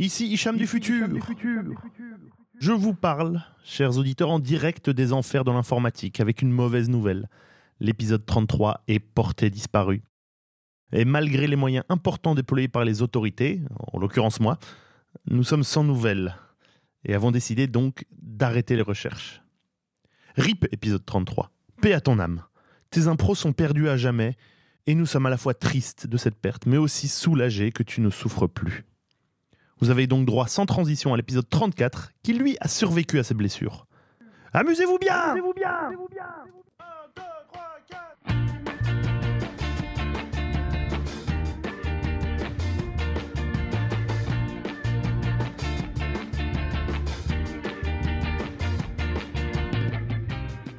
Ici Hicham du futur. Je vous parle, chers auditeurs, en direct des enfers de l'informatique avec une mauvaise nouvelle. L'épisode 33 est porté disparu. Et malgré les moyens importants déployés par les autorités, en l'occurrence moi, nous sommes sans nouvelles et avons décidé donc d'arrêter les recherches. RIP épisode 33. Paix à ton âme. Tes impros sont perdus à jamais et nous sommes à la fois tristes de cette perte, mais aussi soulagés que tu ne souffres plus. Vous avez donc droit sans transition à l'épisode 34 qui lui a survécu à ses blessures. Amusez-vous bien, Amusez-vous bien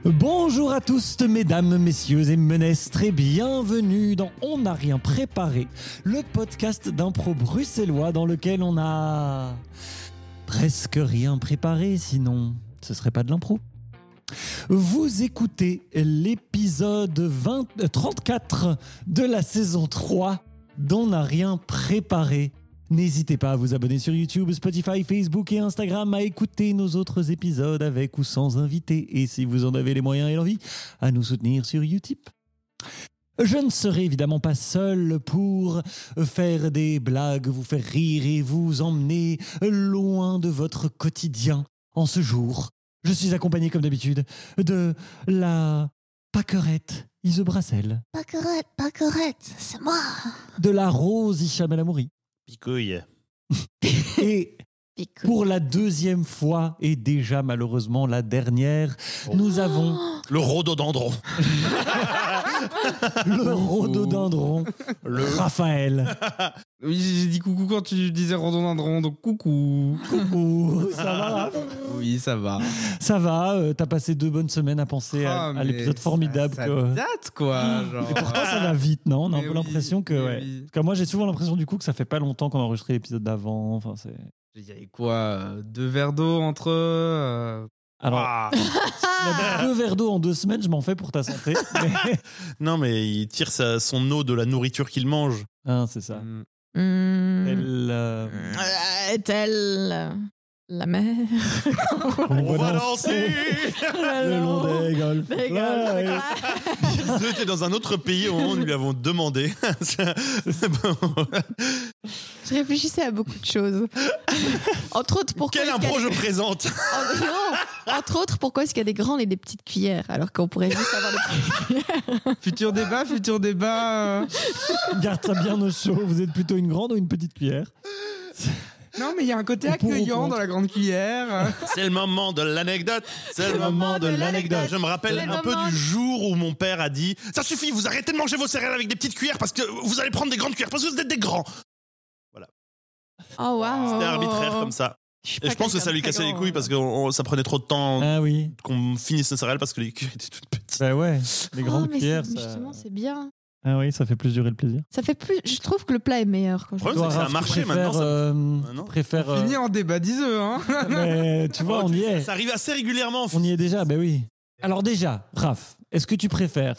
Bonjour à tous, mesdames, messieurs et menestres, et bienvenue dans On n'a rien préparé, le podcast d'impro bruxellois dans lequel on a presque rien préparé, sinon ce serait pas de l'impro. Vous écoutez l'épisode 20 34 de la saison 3 d'On n'a rien préparé. N'hésitez pas à vous abonner sur YouTube, Spotify, Facebook et Instagram, à écouter nos autres épisodes avec ou sans invité, et si vous en avez les moyens et l'envie, à nous soutenir sur Utip. Je ne serai évidemment pas seul pour faire des blagues, vous faire rire et vous emmener loin de votre quotidien en ce jour. Je suis accompagné comme d'habitude de la Paquerette Ise Brassel, Paquerette, Paquerette, c'est moi. de la Rose Hicham El Amouri, Picouille. et pour la deuxième fois et déjà malheureusement la dernière, nous avons Le rhododendron. le rhododendron, Le... Raphaël. Oui, j'ai dit coucou quand tu disais rhododendron, donc coucou. Coucou, ça va Raph? Oui, ça va. Ça va, euh, t'as passé deux bonnes semaines à penser à, Ah, à l'épisode formidable. Ça, ça que- date, quoi. Genre. Et pourtant ça va vite, non? On a un Mais peu oui, l'impression que... ouais. oui. Moi j'ai souvent l'impression du coup que ça fait pas longtemps qu'on a enregistré l'épisode d'avant. Enfin, c'est... Il y avait quoi? Deux verres d'eau entre eux Alors, Ah. deux verres d'eau en deux semaines, je m'en fais pour ta santé. Mais- Non, mais il tire sa- son eau de la nourriture qu'il mange. Ah, c'est ça. hmm. Hmm. Elle, euh, Euh, Est-elle la mer on va danser le long des golfs. Des étaient dans un autre pays au moment où nous lui avons demandé. Je réfléchissais à beaucoup de choses. Entre autres, pourquoi. Quel impro je présente? Oh, non. Entre autres, pourquoi est-ce qu'il y a des grandes et des petites cuillères alors qu'on pourrait juste avoir des petites cuillères? Futur débat, futur débat. Garde ça bien au chaud. Vous êtes plutôt une grande ou une petite cuillère? Non, mais il y a un côté accueillant dans la grande cuillère. C'est le moment de l'anecdote. C'est le moment de l'anecdote. Je me rappelle un peu du jour où mon père a dit Ça suffit, vous arrêtez de manger vos céréales avec des petites cuillères parce que vous allez prendre des grandes cuillères parce que vous êtes des grands. Oh, waouh. C'était arbitraire comme ça. Et je pense que ça lui cassait les grand, couilles parce que ça prenait trop de temps Ah oui. qu'on finisse nos céréales parce que les cuillères étaient toutes petites. Bah ouais, les Oh, grandes mais cuillères. Ça... Justement, c'est bien. Ah oui, ça fait plus durer le plaisir. Ça fait plus. Je trouve que le plat est meilleur quand je. Ouais, c'est que ça a marché maintenant, ça- euh, Ah non. préfères, euh, Fini en débat, diseux, hein. mais tu vois, on y est. Ça arrive assez régulièrement. On y est déjà, ben oui. Alors déjà, Raph, est-ce que tu préfères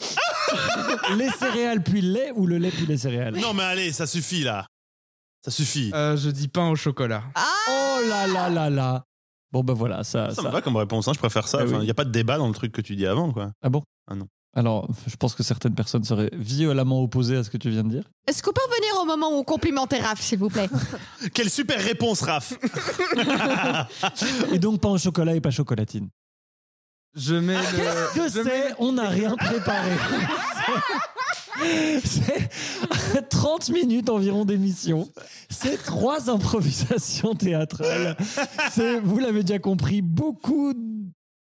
les céréales puis le lait ou le lait puis les céréales? Non, mais allez, ça suffit là. Ça suffit. Euh, je dis pain au chocolat. Oh là là là là Bon ben voilà, ça... ça, ça- me va comme réponse, hein, je préfère ça. Ah Il oui. n'y a pas de débat dans le truc que tu dis avant, quoi. Ah bon? Ah non. Alors, je pense que certaines personnes seraient violemment opposées à ce que tu viens de dire. Est-ce qu'on peut revenir au moment où on complimentait Raph, s'il vous plaît? Quelle super réponse, Raph Et donc, pas en chocolat et pas chocolatine. Je mets le. Que je mets c'est? On n'a rien préparé. C'est 30 minutes environ d'émission. C'est trois improvisations théâtrales. C'est, vous l'avez déjà compris, beaucoup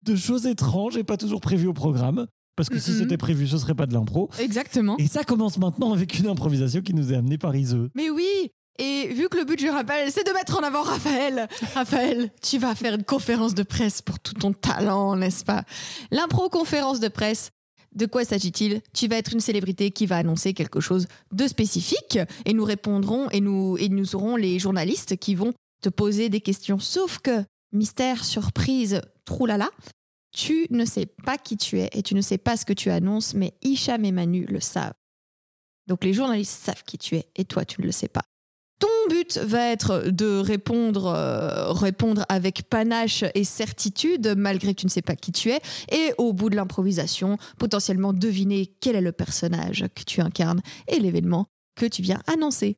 de choses étranges et pas toujours prévues au programme. Parce que si c'était prévu, ce serait pas de l'impro. Exactement. Et ça commence maintenant avec une improvisation qui nous est amenée par Iseux. Mais oui Et vu que le but du rappel, c'est de mettre en avant Raphaël, Raphaël, tu vas faire une conférence de presse pour tout ton talent, n'est-ce pas? L'impro-conférence de presse, de quoi s'agit-il? Tu vas être une célébrité qui va annoncer quelque chose de spécifique et nous répondrons et nous, et nous aurons les journalistes qui vont te poser des questions. Sauf que, mystère, surprise, troulala, tu ne sais pas qui tu es et tu ne sais pas ce que tu annonces, mais Hicham et Manu le savent. Donc les journalistes savent qui tu es et toi tu ne le sais pas. Ton but va être de répondre, euh, répondre avec panache et certitude, malgré que tu ne sais pas qui tu es, et au bout de l'improvisation, potentiellement deviner quel est le personnage que tu incarnes et l'événement que tu viens annoncer.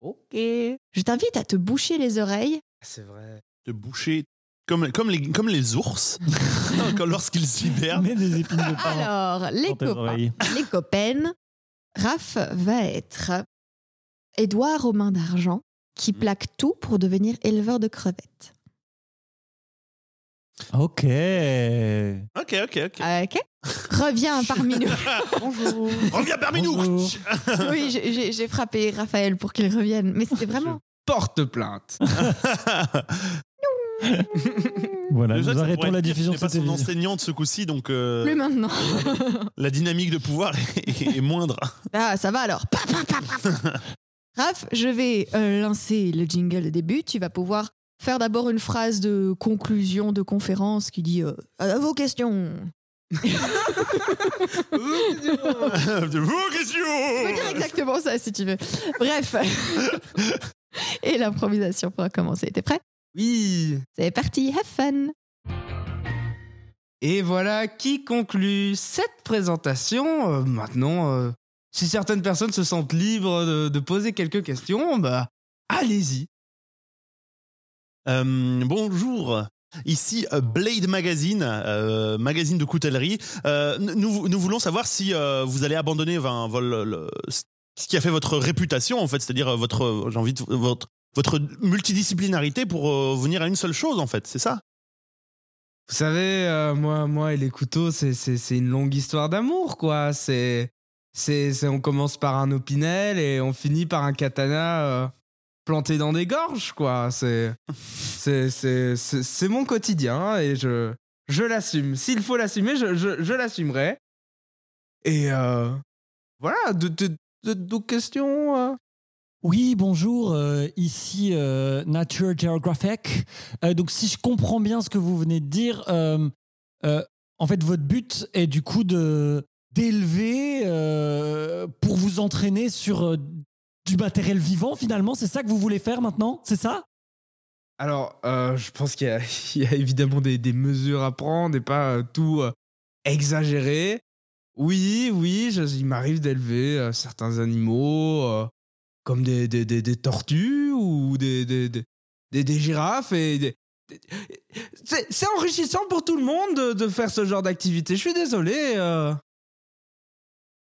Ok. Je t'invite à te boucher les oreilles. C'est vrai. De boucher comme, comme, les, comme les ours lorsqu'ils hibernent. Des épines de Alors, les copains, oreilles. les copaines, Raph va être Édouard aux mains d'argent qui plaque tout pour devenir éleveur de crevettes. Ok. Ok, ok, ok. Ok Reviens parmi nous. Bonjour. Reviens parmi nous. Oui, j'ai frappé Raphaël pour qu'il revienne, mais c'était vraiment. Porte plainte. Voilà, Déjà, nous arrêtons la diffusion de cette son émission. enseignante ce coup-ci, donc euh, Plus maintenant. la dynamique de pouvoir est, est moindre. Ah, ça va alors. Pa, pa, pa, pa, pa. Raph, je vais euh, lancer le jingle de début. Tu vas pouvoir faire d'abord une phrase de conclusion de conférence qui dit euh, À vos questions. de vos Je peux dire questions exactement ça si tu veux. Bref. Et l'improvisation pourra commencer. T'es prêt? Oui. C'est parti, have fun Et voilà qui conclut cette présentation. Euh, maintenant, euh, si certaines personnes se sentent libres de, de poser quelques questions, bah allez-y. Euh, bonjour. Ici Blade Magazine, euh, magazine de coutellerie. Euh, nous, nous voulons savoir si euh, vous allez abandonner enfin, vol- le- ce qui a fait votre réputation, en fait, c'est-à-dire votre, j'ai envie de, votre, votre multidisciplinarité pour euh, venir à une seule chose, en fait, c'est ça? Vous savez, euh, moi, moi et les couteaux, c'est, c'est, c'est une longue histoire d'amour, quoi. C'est, c'est, c'est- on commence par un opinel et on finit par un katana euh, planté dans des gorges, quoi. C'est, c'est, c'est, c'est, c'est mon quotidien et je, je l'assume. S'il faut l'assumer, je, je, je l'assumerai. Et voilà, de, de, de- d'autres questions Oui, bonjour, euh, ici euh, Nature Geographic. Euh, donc si je comprends bien ce que vous venez de dire, en fait votre but est du coup d'élever pour vous entraîner sur du matériel vivant finalement, c'est ça que vous voulez faire maintenant, c'est ça? Alors, je pense qu'il y y a évidemment des, mesures à prendre et pas tout exagérer. Oui, oui, il m'arrive d'élever certains animaux comme des, des, des- des tortues ou des, des, des, girafes. et C'est enrichissant pour tout le monde de, faire ce genre d'activité. Je suis désolé. euh.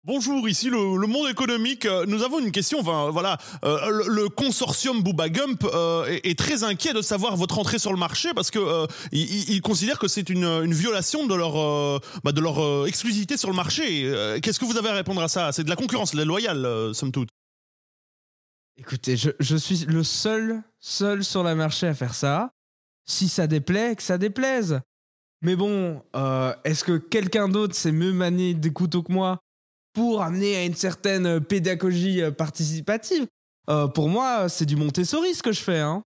Bonjour, ici le, le monde économique. Euh, Nous avons une question. Enfin, voilà, euh, le, consortium Booba Gump est, très inquiet de savoir votre entrée sur le marché parce que euh, considère que c'est une, une violation de leur bah, de leur exclusivité sur le marché. Qu'est-ce que vous avez à répondre à ça? C'est de la concurrence loyale, euh, somme toute. Écoutez, je, je suis le seul, seul sur le marché à faire ça. Si ça déplaît, que ça déplaise. Mais bon, euh, est-ce que quelqu'un d'autre sait mieux manier des couteaux que moi pour amener à une certaine pédagogie euh, participative? Euh, Pour moi, c'est du Montessori ce que je fais. Hein.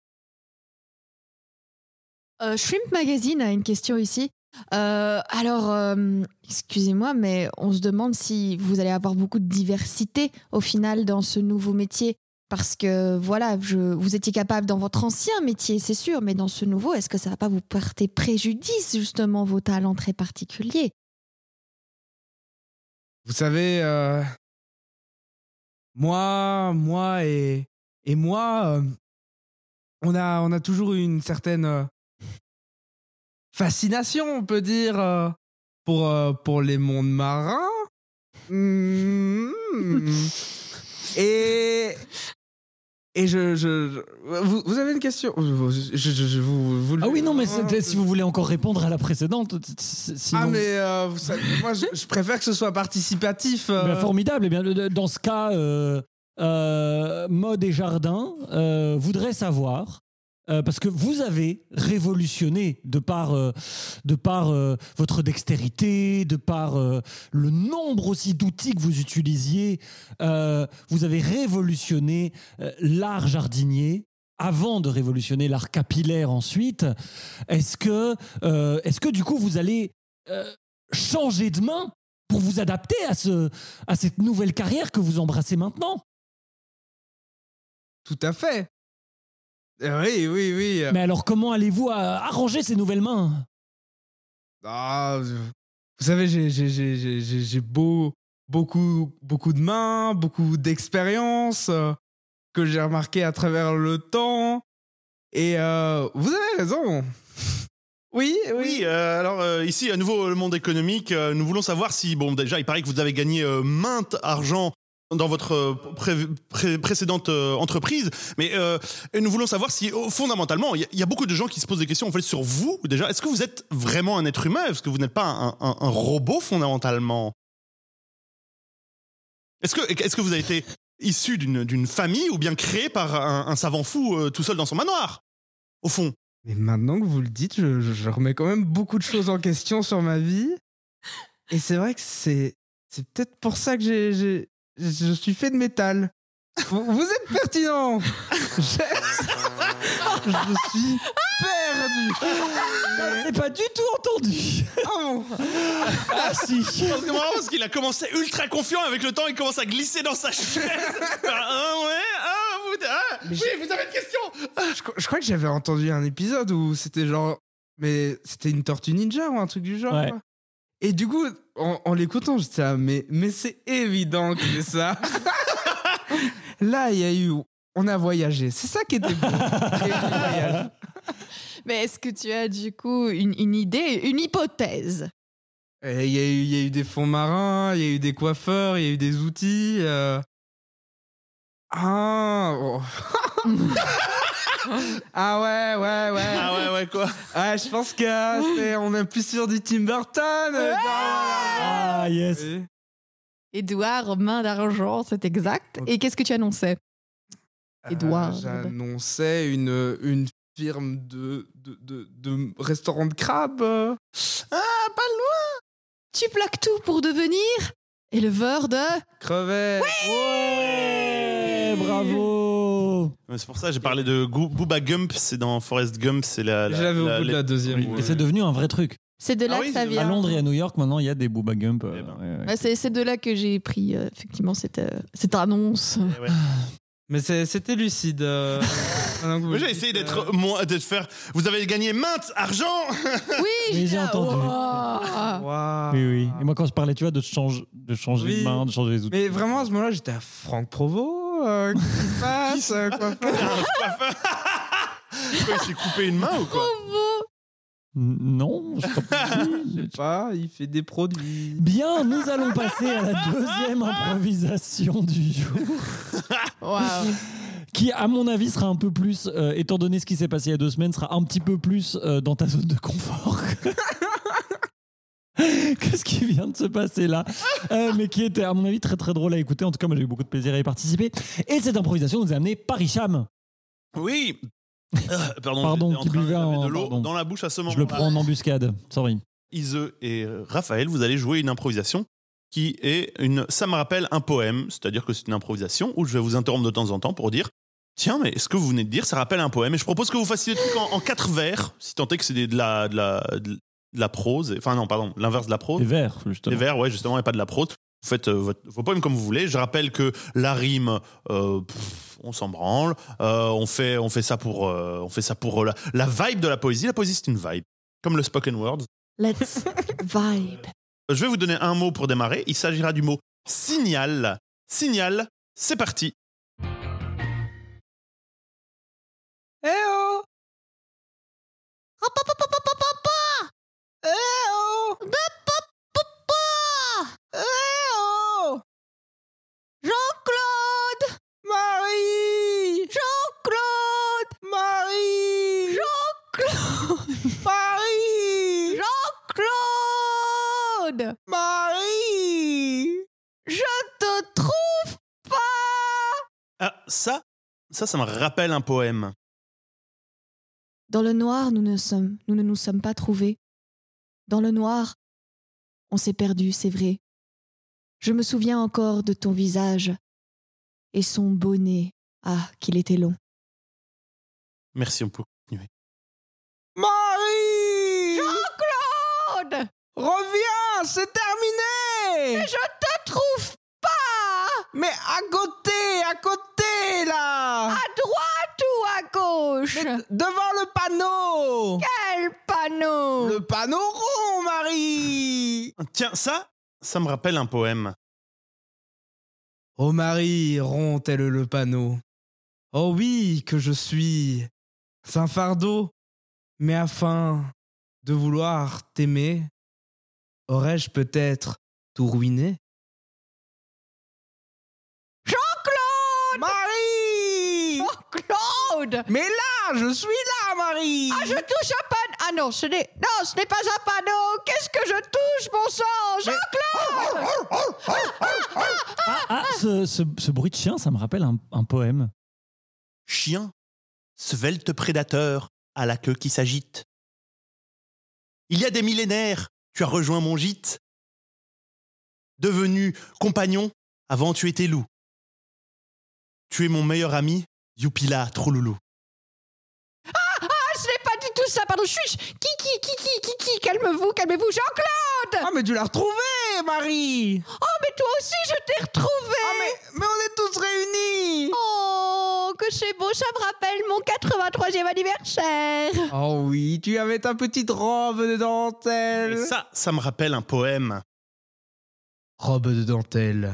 Shrimp Magazine a une question ici. Alors, excusez-moi, mais on se demande si vous allez avoir beaucoup de diversité au final dans ce nouveau métier. Parce que voilà, je, vous étiez capable dans votre ancien métier, c'est sûr, mais dans ce nouveau, est-ce que ça va pas vous porter préjudice, justement, vos talents très particuliers? Vous savez, euh, moi, moi et, et moi, euh, on, a, on a toujours eu une certaine euh, fascination, on peut dire, pour, pour les mondes marins. Mm. et et je, je, vous, vous avez une question je, je- vous, Ah oui, non, mais si vous voulez encore répondre à la précédente, sinon... Ah mais euh, vous savez, moi je, préfère que ce soit participatif. euh. Ben, formidable. Eh bien, dans ce cas, euh, Mode et Jardin voudraient savoir. Euh, parce que vous avez révolutionné de par, euh, de par euh, votre dextérité, de par le nombre aussi d'outils que vous utilisiez, vous avez révolutionné l'art jardinier avant de révolutionner l'art capillaire ensuite. Est-ce que, est-ce que du coup vous allez changer de main pour vous adapter à, ce, à cette nouvelle carrière que vous embrassez maintenant? Tout à fait. Euh, Oui, oui, oui. Mais alors, comment allez-vous arranger ces nouvelles mains? Ah, vous savez, j'ai- j'ai- j'ai j'ai- j'ai- j'ai beau, beaucoup, beaucoup de mains, beaucoup d'expérience euh, que j'ai remarqué à travers le temps. Et euh, vous avez raison. Oui, oui. Oui, euh, alors euh, ici, à nouveau, le monde économique, euh, nous voulons savoir si, bon, déjà, il paraît que vous avez gagné euh, mainte argent dans votre euh, pré- pré- précédente euh, entreprise, mais euh, nous voulons savoir si, oh, fondamentalement, il y, a- beaucoup de gens qui se posent des questions sur vous, déjà. Est-ce que vous êtes vraiment un être humain? Est-ce que vous n'êtes pas un, robot, fondamentalement? Est-ce que, vous avez été issu d'une famille ou bien créé par un, savant fou tout seul dans son manoir? Au fond. Mais maintenant que vous le dites, je, remets quand même beaucoup de choses en question sur ma vie. Et c'est vrai que c'est peut-être pour ça que j'ai- je suis fait de métal. Vous, vous êtes pertinent. Je suis perdu. J'ai pas du tout entendu. Oh. Ah si. C'est marrant parce qu'il a commencé ultra confiant avec le temps, il commence à glisser dans sa chaise. ah ouais, ah, vous, ah, oui, vous avez une question Je, cro- je crois que j'avais entendu un épisode où c'était genre. Mais c'était une tortue ninja ou un truc du genre. Ouais. Et du coup, en, en l'écoutant, j'étais là, mais, mais c'est évident que c'est ça. Là, il y a eu. On a voyagé. C'est ça qui était beau. Mais est-ce que tu as du coup une, une idée, une hypothèse? Et Il y, a eu- il y a eu des fonds marins, il y a eu des coiffeurs, il y a eu des outils. euh. Ah. oh. ah ouais, ouais, ouais. Ah ouais, ouais, quoi Ah, je pense que c'est- on est plus sur du Tim Burton. euh, Ah yes. Oui. Édouard, main d'argent, c'est exact. Et qu'est-ce que tu annonçais? Édouard. Euh, J'annonçais une, une firme de, de, de, de restaurant de crabes. euh. Tu plaques tout pour devenir? Éleveur de... Crevettes. Ouais, bravo. C'est pour ça que j'ai parlé de Goo- Booba Gump, c'est dans Forest Gump, c'est la. la- J'avais au la- bout de la- deuxième. Oui, ouais. Et c'est devenu un vrai truc. C'est de là Ah que oui, ça c'est- vient. À Londres et à New York, maintenant, il y a des Booba Gump. euh, Eh ben. ouais, ouais. Ouais, c'est c'est de là que j'ai pris euh, effectivement cette, euh, cette annonce. Eh ouais. Mais c'est- c'était lucide. euh, maintenant que vous Moi, le J'ai dites, essayé d'être euh, moi, de faire. Vous avez gagné mainte argent Oui, Oui, j'ai entendu. Waouh. Oui, oui. Et moi, quand je parlais, tu vois, de, change, de changer Oui. de main, de changer les outils. Mais vraiment, à ce moment-là, j'étais à Franck Provo. Euh, Qu'est-ce qui se passe euh, quoi faire? Quoi, il s'est coupé une main ou quoi? Non, je crois pas. Je sais pas, il fait des produits. Bien, nous allons passer à la deuxième improvisation du jour, Waouh. qui, à mon avis, sera un peu plus, euh, étant donné ce qui s'est passé il y a deux semaines, sera un petit peu plus euh, dans ta zone de confort. que ce qui vient de se passer là, Euh, mais qui était, à mon avis, très très drôle à écouter. En tout cas, moi, j'ai eu beaucoup de plaisir à y participer. Et cette improvisation nous a amené par Hicham. Oui Euh, Pardon, Pardon, qui buvait de l'eau dans la bouche à ce moment Je le prends en embuscade. Sorry. Ise et Raphaël, vous allez jouer une improvisation qui est une. Ça me rappelle un poème, c'est-à-dire que c'est une improvisation où je vais vous interrompre de temps en temps pour dire Tiens, mais ce que vous venez de dire, ça rappelle un poème. Et je propose que vous fassiez le truc en, en quatre vers, si tant est que c'est de la, de, la, de la prose. Enfin, non, pardon, l'inverse de la prose. Les verts, justement. Des vers, ouais, justement, et pas de la prose. Vous faites euh, votre- vos poèmes comme vous voulez. Je rappelle que la rime, euh, pff, on s'en branle. Euh, on, fait, on fait ça pour, euh, on fait ça pour euh, la, la vibe de la poésie. La poésie, c'est une vibe. Comme le spoken word. Let's vibe. Je vais vous donner un mot pour démarrer. Il s'agira du mot signal. Signal, c'est parti. Eh oh Eh oh Eh oh Jean-Claude! Marie! Jean-Claude! Marie! Jean-Claude! Marie! Jean-Claude! Marie! Je te trouve pas! Ah, ça, ça, ça me rappelle un poème. Dans le noir, nous ne, sommes, nous ne nous sommes pas trouvés. Dans le noir, on s'est perdu, c'est vrai. Je me souviens encore de ton visage et son bonnet. Ah, qu'il était long. Merci, on peut continuer. Marie Claude Reviens, c'est terminé Je te trouve pas Mais à côté, à côté là À droite Partout à gauche Devant le panneau Quel panneau Le panneau rond, Marie Tiens, ça, ça me rappelle un poème. Oh Marie, rond tel le panneau. Oh oui, que je suis un fardeau, mais afin de vouloir t'aimer, aurais-je peut-être tout ruiné? Claude Mais là, je suis là, Marie Ah, je touche un panneau Ah non, ce n'est... Non, ce n'est pas un panneau Qu'est-ce que je touche, bon sang? Jean-Claude Ah, ah, ce, ce- ce bruit de chien, ça me rappelle un, un poème. Chien, svelte prédateur, à la queue qui s'agite. Il y a des millénaires, tu as rejoint mon gîte. Devenu compagnon, avant tu étais loup. Tu es mon meilleur ami, Youpila Trouloulou. Ah, ce n'est pas du tout ça, pardon, chuch Kiki, Kiki, Kiki, calmez-vous, calmez-vous Jean-Claude Ah, mais tu l'as retrouvé, Marie Oh, mais toi aussi, je t'ai retrouvé Ah, mais, mais on est tous réunis Oh, que c'est beau, ça me rappelle mon 83e anniversaire Oh oui, tu avais ta petite robe de Et dentelle ça, ça me rappelle un poème. Robe de dentelle.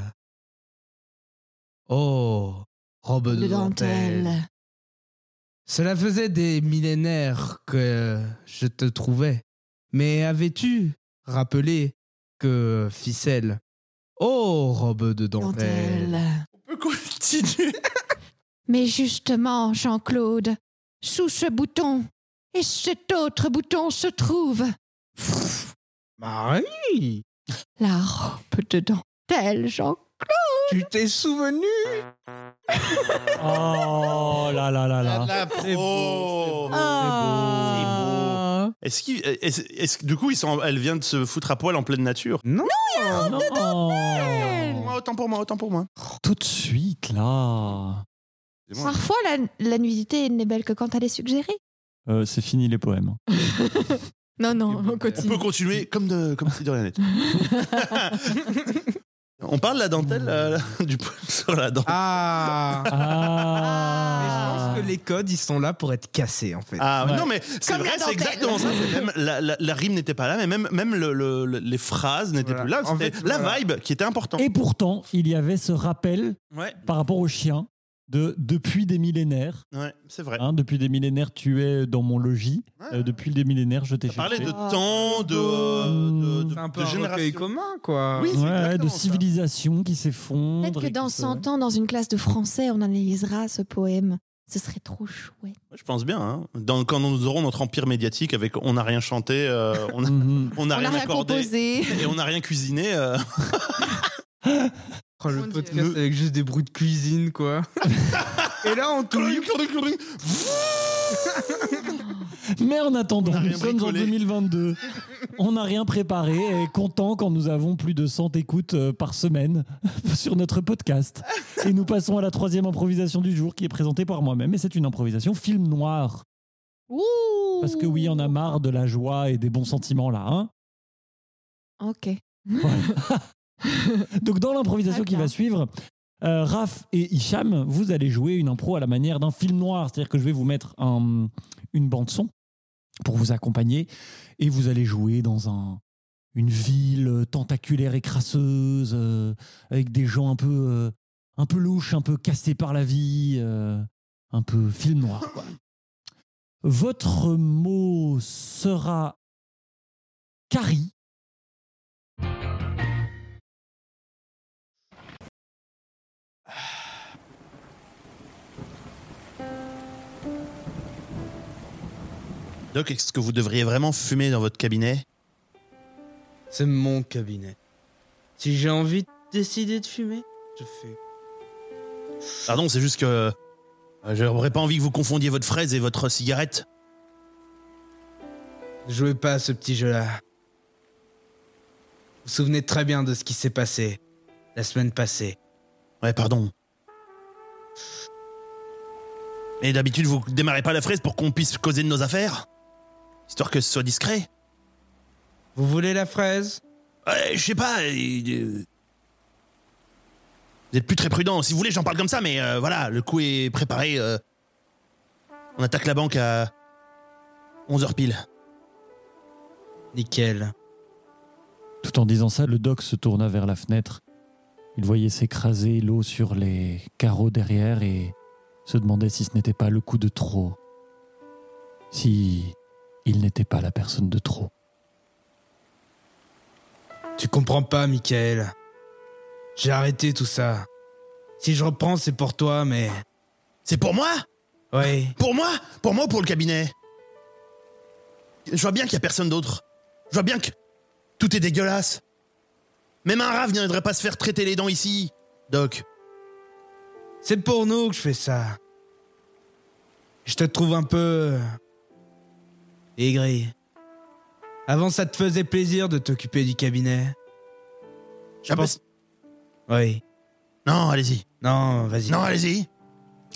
Oh, robe de, De dentelle. dentelle. Cela faisait des millénaires que je te trouvais. Mais avais-tu rappelé que ficelle? Oh, robe de dentelle. Dentelle. On peut continuer. Mais justement, Jean-Claude, sous ce bouton et cet autre bouton se trouve Marie, la robe de dentelle, Jean. Tu t'es souvenu Oh là là là là. La C'est pro. beau, Ah. Est-ce qu'il, est-ce, est-ce que du coup, ils sont, elle vient de se foutre à poil en pleine nature? Non, Non. Autant pour moi, autant pour moi. Tout de suite là. C'est moi. Parfois, la, la nudité n'est belle que quand elle est suggérée. Euh, c'est fini les poèmes. Non, non, on on continue. On peut continuer comme, de, comme si de rien n'était. On parle de la dentelle, euh, du poil sur la dent. Ah Mais je Ah. pense que les codes, ils sont là pour être cassés, en fait. Ah Ouais. non mais c'est Comme vrai, la c'est dentelle. exactement ça. c'est Même la, la- la rime n'était pas là, mais même, même le- le- le- les phrases n'étaient Voilà. plus là. En C'était fait, la voilà. vibe qui était importante. Et pourtant, il y avait ce rappel Ouais, par rapport au chien de depuis des millénaires. ouais, c'est vrai. hein, depuis des millénaires, tu es dans mon logis. Ouais. Euh, depuis des millénaires, je t'ai cherché. de temps, de, de, de, C'est un peu de un recueil génération. commun, quoi. Oui, c'est Ouais, de ça. civilisation qui s'effondre. Peut-être que dans qui se- 100 ans, dans une classe de français, on analysera ce poème. Ce serait trop chouette. Je pense bien. hein. Dans, quand nous aurons notre empire médiatique avec on n'a rien chanté, euh, on n'a Mhm. on n'a on rien rien accordé composé. et on n'a rien cuisiné. Oh, le Mon podcast Dieu. avec juste des bruits de cuisine, quoi. Et là, on touche. Mais en attendant, nous sommes en bricolé. 2022. On n'a rien préparé et content quand nous avons plus de 100 écoutes euh, par semaine sur notre podcast. Et nous passons à la troisième improvisation du jour qui est présentée par moi-même. Et c'est une improvisation film noir. Ouh. Parce que oui, on a marre de la joie et des bons sentiments là. Hein Ok. Donc dans l'improvisation qui va suivre, euh, Raph et Hicham, vous allez jouer une impro à la manière d'un film noir. C'est-à-dire que je vais vous mettre un- une bande son pour vous accompagner et vous allez jouer dans un, une ville tentaculaire et crasseuse euh, avec des gens un peu, euh, un peu louches, un peu cassés par la vie, euh, un peu film noir. quoi. Votre mot sera Carrie. Doc, est-ce que vous devriez vraiment fumer dans votre cabinet? C'est mon cabinet. Si j'ai envie de décider de fumer, je fume. Pardon, c'est juste que euh, j'aurais pas envie que vous confondiez votre fraise et votre cigarette. Ne jouez pas à ce petit jeu-là. Vous vous souvenez très bien de ce qui s'est passé la semaine passée. Ouais, pardon. Mais d'habitude, vous démarrez pas la fraise pour qu'on puisse causer de nos affaires? Histoire que ce soit discret Vous voulez la fraise? Ouais, je sais pas. euh, euh, Vous êtes plus très prudent. Si vous voulez, j'en parle comme ça, mais euh, voilà, le coup est préparé. euh. On attaque la banque à 11h pile. Nickel. Tout en disant ça, le doc se tourna vers la fenêtre. Il voyait s'écraser l'eau sur les carreaux derrière et se demandait si ce n'était pas le coup de trop. Si il n'était pas la personne de trop. Tu comprends pas, Michael. J'ai arrêté tout ça. Si je reprends, c'est pour toi, mais. C'est pour moi? Oui. Pour moi? Pour moi ou pour le cabinet? Je vois bien qu'il y a personne d'autre. Je vois bien que tout est dégueulasse. Même un rat ne viendrait pas se faire traiter les dents ici, Doc. C'est pour nous que je fais ça. Je te trouve un peu. Aigri. Avant, ça te faisait plaisir de t'occuper du cabinet? Je Ah bah, pense. Oui. Non, allez-y. Non, vas-y. Non, allez-y.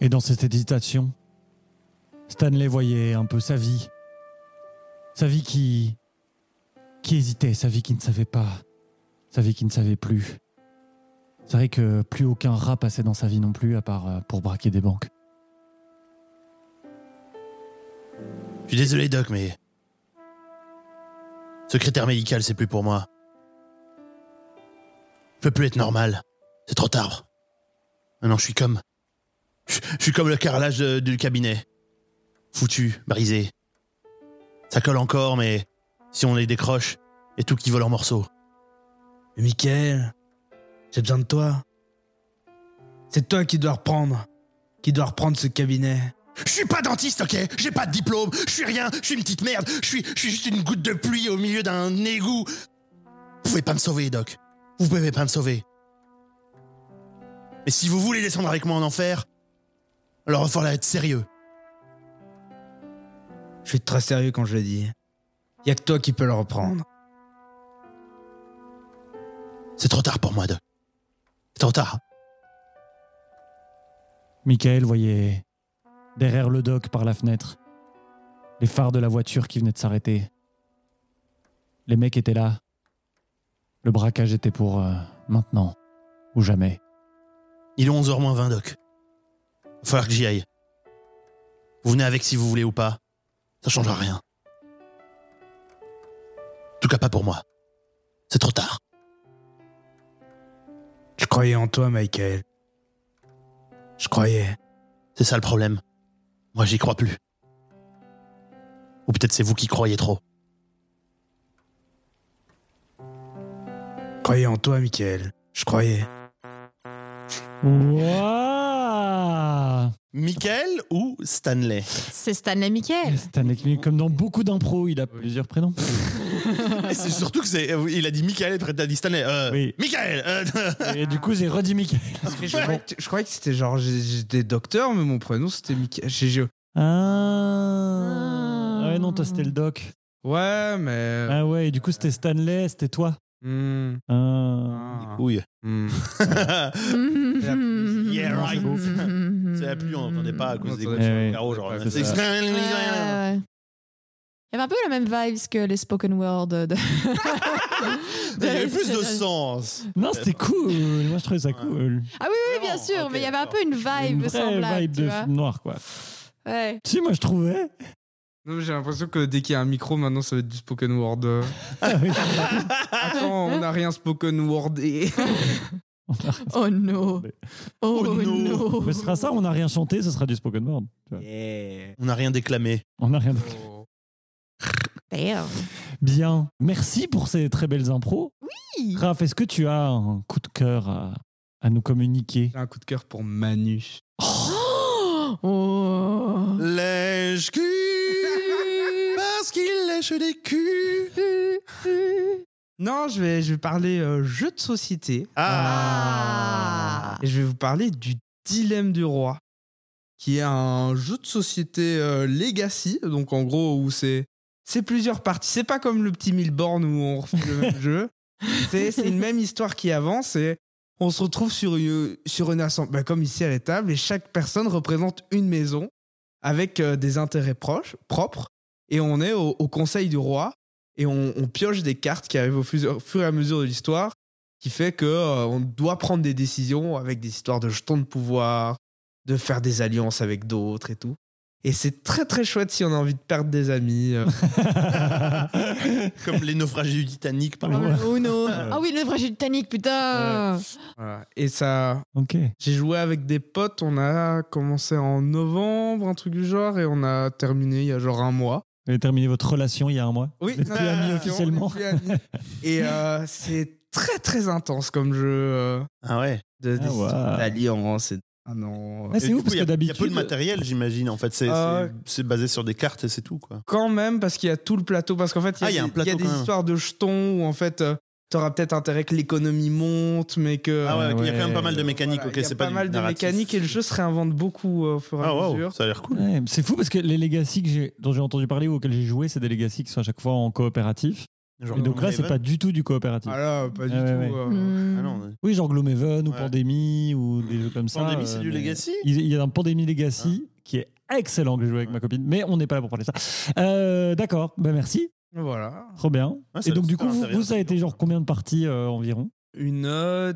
Et dans cette hésitation, Stanley voyait un peu sa vie. Sa vie qui. qui hésitait, sa vie qui ne savait pas. Sa vie qui ne savait plus. C'est vrai que plus aucun rat passait dans sa vie non plus, à part euh, pour braquer des banques. Je suis désolé, Doc, mais. Secrétaire médical, c'est plus pour moi. Je peux plus être normal. C'est trop tard. Maintenant, je suis comme. Je, suis comme le carrelage de- du cabinet. Foutu, brisé. Ça colle encore, mais si on les décroche, a tout qui vole en morceaux. Mais Michael, j'ai besoin de toi. C'est toi qui dois reprendre. Qui dois reprendre ce cabinet. Je suis pas dentiste, ok? J'ai pas de diplôme, je suis rien, je suis une petite merde, je suis, je suis juste une goutte de pluie au milieu d'un égout. Vous pouvez pas me sauver, Doc. Vous pouvez pas me sauver. Mais si vous voulez descendre avec moi en enfer, alors il va falloir être sérieux. Je suis très sérieux quand je le dis. Y a que toi qui peux le reprendre. C'est trop tard pour moi, Doc. C'est trop tard. Michael voyait derrière le doc par la fenêtre les phares de la voiture qui venait de s'arrêter. Les mecs étaient là. Le braquage était pour euh, maintenant ou jamais. Il est 11h moins 20, Doc. Il va falloir que j'y aille. Vous venez avec si vous voulez ou pas. Ça changera rien. En tout cas, pas pour moi. C'est trop tard. Je croyais en toi, Michael. Je croyais. C'est ça le problème. Moi, j'y crois plus. Ou peut-être c'est vous qui croyez trop. Croyais en toi, Michael. Je croyais. Waouh Michael ou Stanley? C'est Stanley Michael. Stanley comme dans beaucoup d'impro, il a plusieurs prénoms. C'est surtout que c'est. Il a dit Michael et après t'as dit Stanley. Euh, Oui. Michael euh, Et du coup, j'ai redit Michael. Je croyais que, je croyais que c'était genre j'ai- j'étais docteur, mais mon prénom c'était Michael. J'ai- j'ai- Ah. Ouais, non, toi, c'était le doc. Ouais, mais. Ah ouais, et du coup, c'était Stanley, c'était toi. Hmm. Ah. Oui. Hmm. Yeah, right. C'est la pluie, on n'entendait pas à cause des de pas. carreau, genre. C'est ça. Ouais, ouais, ouais. Il y avait un peu la même vibes que les spoken word de. de- Il y avait plus de sens. Non, c'était cool. Moi, je trouvais ça cool. Ah oui, oui, bien sûr, mais il y avait un peu une vibe Une vraie semblable. vibe tu de vois. film noir, quoi. Ouais. Si, moi, je trouvais. Non, J'ai l'impression que dès qu'il y a un micro, maintenant ça va être du spoken word. Ah. Attends, on n'a rien spoken wordé. Oh no. Oh, Oh no. no. Mais ce sera ça, on n'a rien chanté, ce sera du spoken word. tu vois. On n'a rien déclamé. On n'a rien. Damn. Bien. Merci pour ces très belles impros. Oui. Raph, est-ce que tu as un coup de cœur à, à nous communiquer? J'ai un coup de cœur pour Manu. Oh. Oh. Lèche cul Parce qu'il lèche des culs Non, je vais, je vais parler euh, jeu de société. Ah. Et je vais vous parler du Dilemme du Roi, qui est un jeu de société euh, Legacy, donc en gros où c'est c'est plusieurs parties. C'est pas comme le petit Milborn où on refait le même jeu. C'est une même histoire qui avance et on se retrouve sur une, sur une assemblée, bah, comme ici à la table, et chaque personne représente une maison avec euh, des intérêts proches, propres. Et on est au, au conseil du roi et on, on pioche des cartes qui arrivent au fur, au fur et à mesure de l'histoire qui fait que euh, on doit prendre des décisions avec des histoires de jetons de pouvoir, de faire des alliances avec d'autres et tout. Et c'est très très chouette si on a envie de perdre des amis. euh. Comme les naufragés du Titanic, par exemple. Oh non. Ah oui, le vrai Titanic, putain. Voilà. Et ça, ok. j'ai joué avec des potes. On a commencé en novembre, un truc du genre, et on a terminé il y a genre un mois. Vous avez terminé votre relation il y a un mois Oui, Vous plus amis officiellement plus amis. Et euh, c'est très très intense comme jeu euh, Ah ouais. de, Ah d'alliance. et- Ah non. Ah, c'est ouf parce il y a- que Il y a peu de matériel, j'imagine. En fait, c'est Ah c'est- basé sur des cartes et c'est tout, quoi. Quand même, parce qu'il y a tout le plateau. Parce qu'en fait, il y a, Ah, il y a des- un plateau il y a des quand même. histoires de jetons où en fait, tu t'auras peut-être intérêt que l'économie monte, mais que. Ah ouais, il y a quand même pas mal de mécaniques. Voilà, ok, il y a c'est pas, pas du mal de mécaniques et le jeu se réinvente beaucoup euh, au fur et à Ah mesure. wow, ça a l'air cool. Ouais, c'est fou parce que les Legacy que j'ai- dont j'ai entendu parler ou auxquels j'ai joué, c'est des Legacy qui sont à chaque fois en coopératif. Genre Et donc là, c'est pas du tout du coopératif. Ah là, pas du Ouais, tout. ouais, euh. Hmm. Ah non, Oui, genre Gloomhaven ou. Pandémie ou des jeux comme ça. Pandémie, c'est du mais- Legacy Il il y a un Pandémie Legacy qui est excellent que j'ai joué avec Ouais. ma copine, mais on n'est pas là pour parler de ça. Euh, D'accord, ben merci, Voilà. trop bien. Et donc du coup, vous, ça a été genre combien de parties euh, environ? Une euh,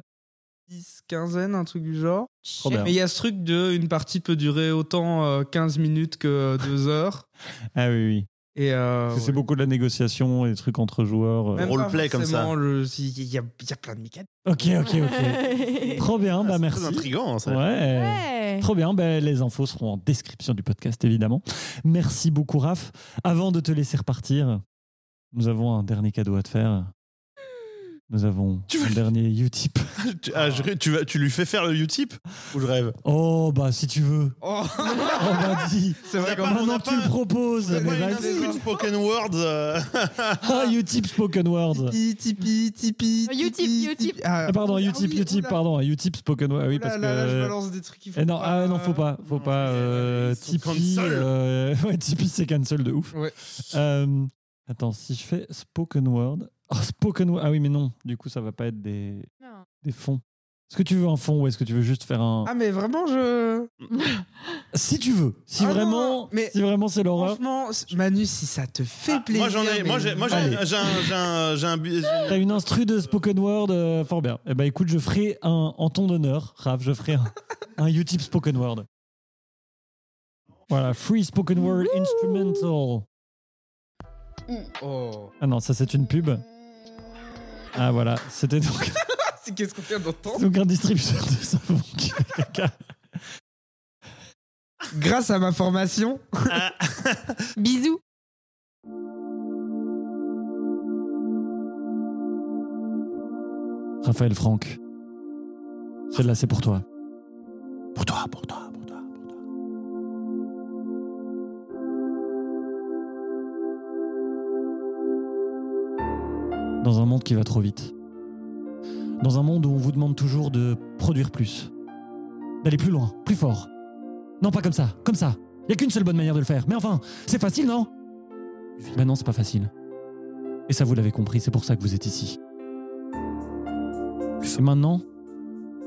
quinzaine, un truc du genre. Trop bien. Mais il y a ce truc de une partie peut durer autant euh, 15 minutes que 2 heures. Ah oui, oui. Et euh, C'est ouais. beaucoup de la négociation et des trucs entre joueurs. euh. Même roleplay comme ça. Il y, a- il y a plein de mécaniques. Ok, ok, ok. Trop bien, Ah, bah c'est merci. Très intriguant, ça. Ouais. Ouais. Trop bien, ben, les infos seront en description du podcast évidemment. Merci beaucoup Raph. Avant de te laisser repartir, nous avons un dernier cadeau à te faire. Nous avons Tu veux- un dernier Utip. Tu, ah, je- tu, vas- tu lui fais faire le Utip Ou je rêve? Oh bah si tu veux. Oh, Oh bah dis. c'est vrai qu'on Maintenant que tu le proposes, C'est mais vas-y. spoken words. euh. Ah Utip spoken word. Tipeee, Tipeee, Tipeee, Utip, Utip. Ah, Ah, pardon, ah Utip, Utip, pardon, Utip spoken word. Ah oui parce là là, je que. balance des trucs qu'il faut Eh non, pas. ah non, faut pas, faut pas. euh, Tipeee, euh, ouais, Tipeee c'est cancel de ouf. Ouais. Attends, si je fais spoken word. Oh, spoken word. Ah oui, mais non, du coup, ça va pas être des, Non. des fonds. Est-ce que tu veux un fond ou est-ce que tu veux juste faire un. Ah mais vraiment je Si tu veux, si Ah non, vraiment, mais- si vraiment c'est l'horreur. franchement Manu si ça te fait Ah, plaisir moi j'en ai, mais moi j'ai, moi j'ai, un, j'ai un, j'ai un, bu- T'as une instru de spoken word euh, fort bien. Eh ben écoute, je ferai un en ton d'honneur, Raph, je ferai un, un Utip spoken word. Voilà, free spoken word instrumental. Oh. Ah non, ça c'est une pub. Ah voilà, c'était donc, C'est qu'est-ce qu'on vient d'entendre donc un distributeur de savon qui fait caca. Grâce à ma formation Bisous. Raphaël Franck, celle-là c'est pour toi, pour toi, pour toi. Dans un monde qui va trop vite. Dans un monde où on vous demande toujours de produire plus. D'aller plus loin, plus fort. Non, pas comme ça, comme ça. Il y a qu'une seule bonne manière de le faire. Mais enfin, c'est facile, non? Ben non, c'est pas facile. Et ça, vous l'avez compris, c'est pour ça que vous êtes ici. Et maintenant,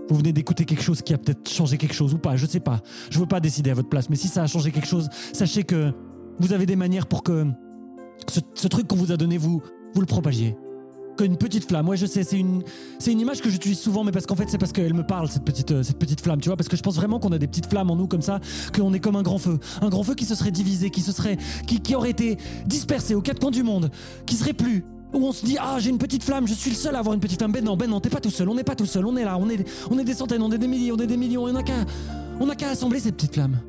vous venez d'écouter quelque chose qui a peut-être changé quelque chose ou pas, je sais pas. Je veux pas décider à votre place, mais si ça a changé quelque chose, sachez que vous avez des manières pour que ce, truc qu'on vous a donné, vous le propagiez. Qu'une petite flamme, ouais, je sais, c'est une, c'est une image que j'utilise souvent, mais parce qu'en fait, c'est parce qu'elle me parle, cette petite, euh, cette petite flamme, tu vois, parce que je pense vraiment qu'on a des petites flammes en nous comme ça, qu'on est comme un grand feu. Un grand feu qui se serait divisé, qui se serait, qui, qui aurait été dispersé aux quatre coins du monde, qui serait plus. Où on se dit, ah, j'ai une petite flamme, je suis le seul à avoir une petite flamme. Ben non, ben non, t'es pas tout seul, on n'est pas tout seul, on est là, on est, on est des centaines, on est des milliers, on est des millions, et on n'a qu'à, on n'a qu'à assembler ces petites flammes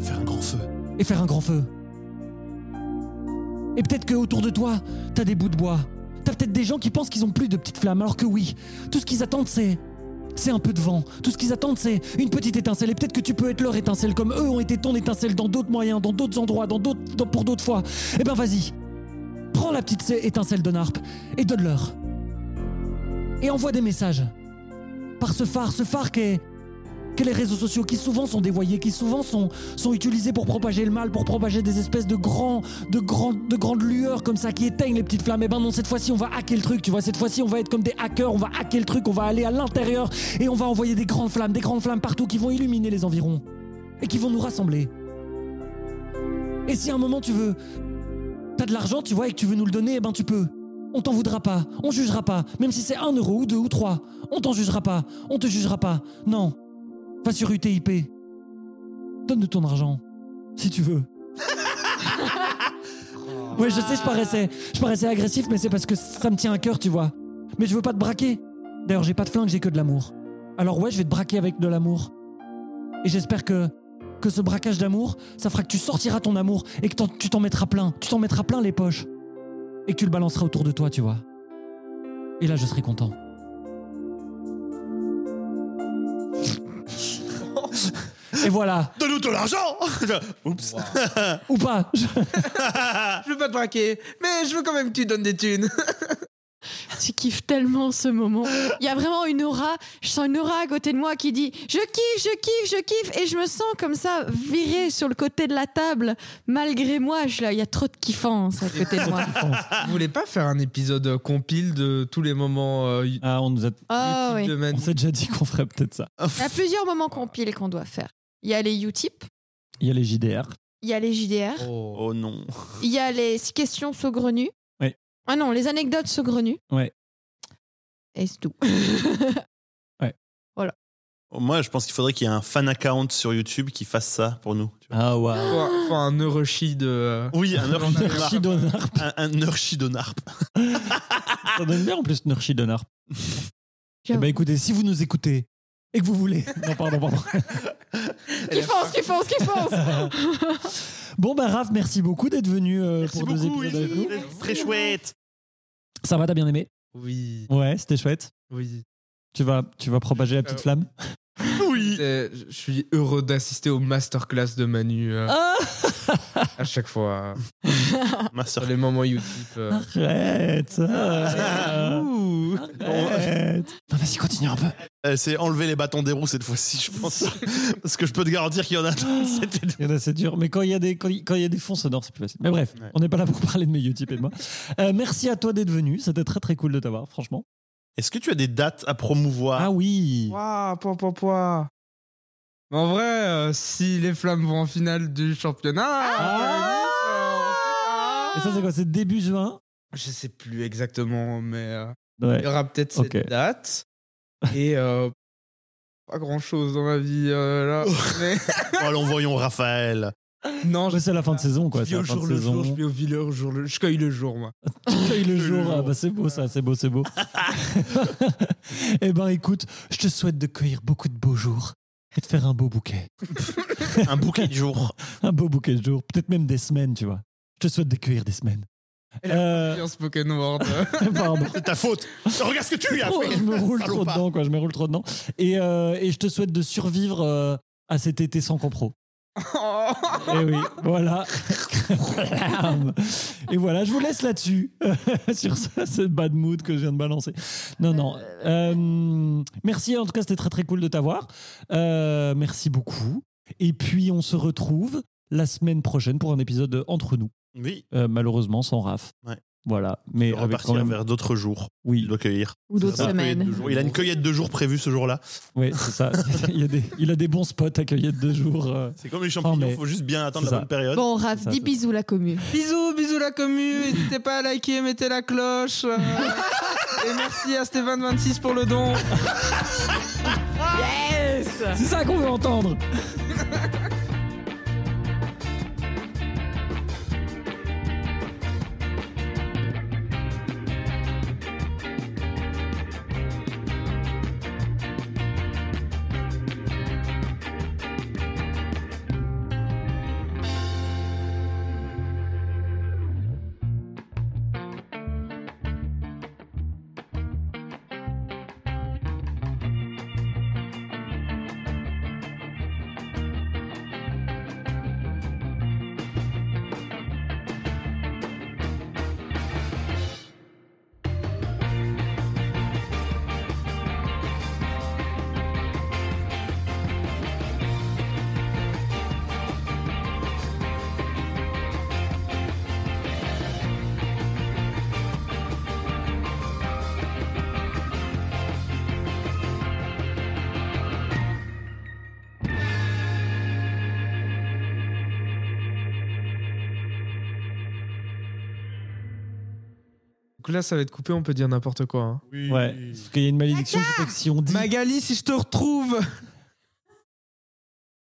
Faire un grand feu. et faire un grand feu. Et peut-être que autour de toi, t'as des bouts de bois. T'as peut-être des gens qui pensent qu'ils ont plus de petites flammes, alors que oui, tout ce qu'ils attendent, c'est. C'est un peu de vent. Tout ce qu'ils attendent, c'est une petite étincelle. Et peut-être que tu peux être leur étincelle, comme eux ont été ton étincelle dans d'autres moyens, dans d'autres endroits, dans d'autres, pour d'autres fois. Eh ben vas-y. Prends la petite étincelle de Narp et donne-leur. Et envoie des messages. Par ce phare, ce phare qui est. les réseaux sociaux, qui souvent sont dévoyés, qui souvent sont, sont utilisés pour propager le mal, pour propager des espèces de grands, de de grandes lueurs comme ça qui éteignent les petites flammes. Et ben non, cette fois-ci, on va hacker le truc, tu vois. Cette fois-ci, on va être comme des hackers, on va hacker le truc, on va aller à l'intérieur et on va envoyer des grandes flammes, des grandes flammes partout qui vont illuminer les environs et qui vont nous rassembler. Et si à un moment tu veux, t'as de l'argent, tu vois, et que tu veux nous le donner, eh ben tu peux. On t'en voudra pas, on jugera pas, même si c'est un euro ou deux ou trois. On t'en jugera pas, on te jugera pas. Non, Va sur UTIP. Donne de ton argent. si tu veux. ouais, je sais, je paraissais, je paraissais agressif, mais c'est parce que ça me tient à cœur, tu vois. Mais je veux pas te braquer. D'ailleurs, j'ai pas de flingue, j'ai que de l'amour. Alors ouais, je vais te braquer avec de l'amour. Et j'espère que que ce braquage d'amour, ça fera que tu sortiras ton amour et que tu t'en mettras plein. Tu t'en mettras plein les poches. Et que tu le balanceras autour de toi, tu vois. Et là, je serai content. Et voilà. Donne-nous de l'argent Oups. Ou pas. Je- Je veux pas te braquer, mais je veux quand même que tu donnes des thunes. Tu kiffes tellement ce moment. Il y a vraiment une aura. Je sens une aura à côté de moi qui dit Je kiffe, je kiffe, je kiffe. Et je me sens comme ça, virée sur le côté de la table. Malgré moi, je suis là, il y a trop de kiffance à côté de moi. Vous voulez pas faire un épisode euh, compile de tous les moments euh, YouTube Ah, on nous a... Ah oui. de on s'est déjà dit qu'on ferait peut-être ça. Il y a plusieurs moments compiles qu'on doit faire. Il y a les Utip, Il y a les JDR. il y a les JDR, Oh. Oh non. il y a les questions saugrenues. Oui. Ah non, les anecdotes saugrenues. Ouais. Et c'est tout. Moi, je pense qu'il faudrait qu'il y ait un fan account sur YouTube qui fasse ça pour nous. tu vois. Ah, waouh. Faut, faut un Neuroshi de. euh, Oui, un Nurshi Nurshi un, un Nurshi Donarp. Ça donne bien en plus Nurshi Donarp. Eh ben écoutez, si vous nous écoutez et que vous voulez. Non, pardon, pardon. Kiffance, kiffance, kiffance Bon, bah, Raph, merci beaucoup d'être venu euh, Merci pour deux beaucoup, épisodes avec nous. Très chouette. Ça va, t'as bien aimé? Oui, Ouais, c'était chouette. oui. Tu vas, tu vas propager la petite Euh, flamme? Oui. C'est- Je suis heureux d'assister au masterclass de Manu euh, Ah à chaque fois. Ma Sur sœur. les moments YouTube. euh. Arrête ah. Ouh. Arrête Non, vas-y, continue un peu. Elle s'est enlevé les bâtons des roues cette fois-ci, je pense. Parce que je peux te garantir qu'il y en a. C'était Il y en a, c'est dur. Mais quand il y a des, quand il, quand il y a des fonds sonores, c'est plus facile. Mais bref, Ouais. on n'est pas là pour parler de mes Utip et de moi. Euh, merci à toi d'être venu. C'était très très cool de t'avoir, franchement. Est-ce que tu as des dates à promouvoir? Ah oui Ouah, point, point, point. Mais En vrai, euh, si les flammes vont en finale du championnat, Ah. euh, Et ça, c'est quoi C'est début juin? Je sais plus exactement, mais euh, Ouais. il y aura peut-être cette date. Et euh, pas grand chose dans ma vie euh, là. mais- Oh, allons, voyons Raphaël. Non, Ouais, c'est la fin de saison, quoi. Je vis au jour le jour, je vis au villeur au jour le... Je cueille le jour, moi. Tu cueilles le jour. jour. Ah bah c'est beau ça, c'est beau, c'est beau. eh ben écoute, je te souhaite de cueillir beaucoup de beaux jours et de faire un beau bouquet. Un bouquet de jour. Un beau bouquet de jours, peut-être même des semaines, tu vois. Je te souhaite de cueillir des semaines. Et la Euh, confiance Pokémon World. Pardon. C'est ta faute. Regarde ce que tu lui as fait. je me roule trop dedans, quoi. Je me roule trop dedans. Et, euh, et je te souhaite de survivre euh, à cet été sans compro. Et oui, voilà. Et voilà, je vous laisse là-dessus, sur ça, cette bad mood que je viens de balancer. Non, non. Euh, merci, en tout cas, c'était très très cool de t'avoir. Euh, merci beaucoup. Et puis, on se retrouve la semaine prochaine pour un épisode entre nous. Oui. Euh, malheureusement, sans Raph. Ouais. Voilà. Mais Il avec repartir quand même. vers d'autres jours. Il Oui, doit cueillir. Ou d'autres cueillette semaines. de jours. Il a une cueillette de jours prévue ce jour-là. oui c'est ça. Il, y a des, il a des bons spots à cueillir de jours. euh. C'est comme les champignons, il mais- faut juste bien attendre c'est la ça. bonne période. Bon, Raph, Ça, dis c'est- bisous la commu. bisous, bisous la commu. N'hésitez pas à liker, mettez la cloche. euh, Et merci à Stéphane26 pour le don. Yes C'est ça qu'on veut entendre. là, ça va être coupé, on peut dire n'importe quoi. hein. Ouais, parce qu'il y a une malédiction qui fait que si on dit. Magali, si je te retrouve